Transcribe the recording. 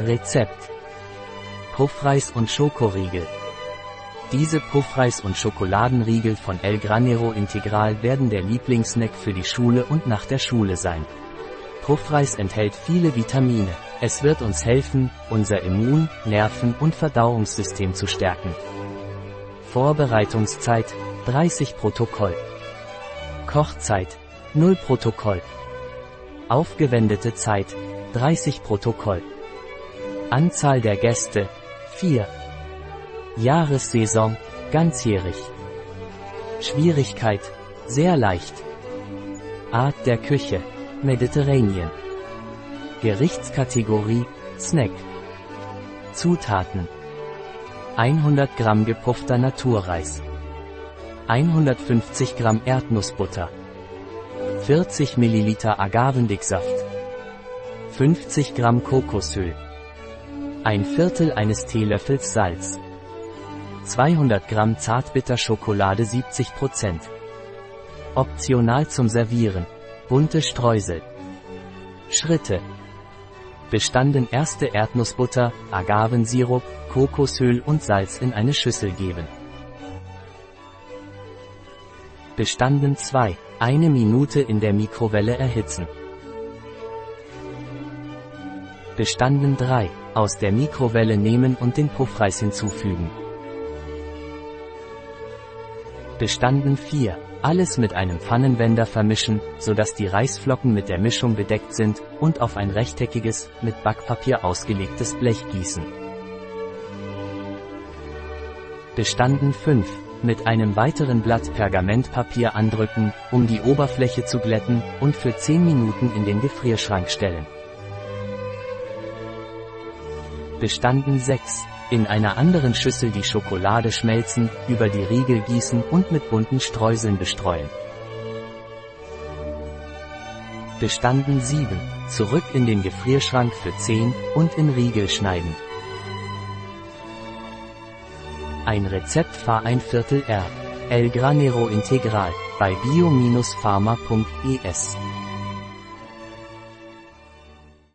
Rezept. Puffreis und Schokoriegel. Diese Puffreis und Schokoladenriegel von El Granero Integral werden der Lieblingssnack für die Schule und nach der Schule sein. Puffreis enthält viele Vitamine. Es wird uns helfen, unser Immun-, Nerven- und Verdauungssystem zu stärken. Vorbereitungszeit 30 Protokoll. Kochzeit 0 Protokoll. Aufgewendete Zeit 30 Protokoll. Anzahl der Gäste 4. Jahressaison ganzjährig. Schwierigkeit sehr leicht. Art der Küche Mediterranean. Gerichtskategorie Snack. Zutaten 100 Gramm gepuffter Naturreis. 150 Gramm Erdnussbutter. 40 Milliliter Agavendicksaft. 50 Gramm Kokosöl. Ein Viertel eines Teelöffels Salz. 200 Gramm Zartbitterschokolade 70%. Optional zum Servieren. Bunte Streusel. Schritte. Bestanden erste Erdnussbutter, Agavensirup, Kokosöl und Salz in eine Schüssel geben. Bestanden 2. Eine Minute in der Mikrowelle erhitzen. Bestanden 3. Aus der Mikrowelle nehmen und den Puffreis hinzufügen. Bestanden 4. Alles mit einem Pfannenwender vermischen, sodass die Reisflocken mit der Mischung bedeckt sind, und auf ein rechteckiges, mit Backpapier ausgelegtes Blech gießen. Bestanden 5. Mit einem weiteren Blatt Pergamentpapier andrücken, um die Oberfläche zu glätten, und für 10 Minuten in den Gefrierschrank stellen. Bestanden 6. In einer anderen Schüssel die Schokolade schmelzen, über die Riegel gießen und mit bunten Streuseln bestreuen. Bestanden 7. Zurück in den Gefrierschrank für 10 und in Riegel schneiden. Ein Rezept Fahr ein Viertel R. El Granero Integral bei bio-pharma.es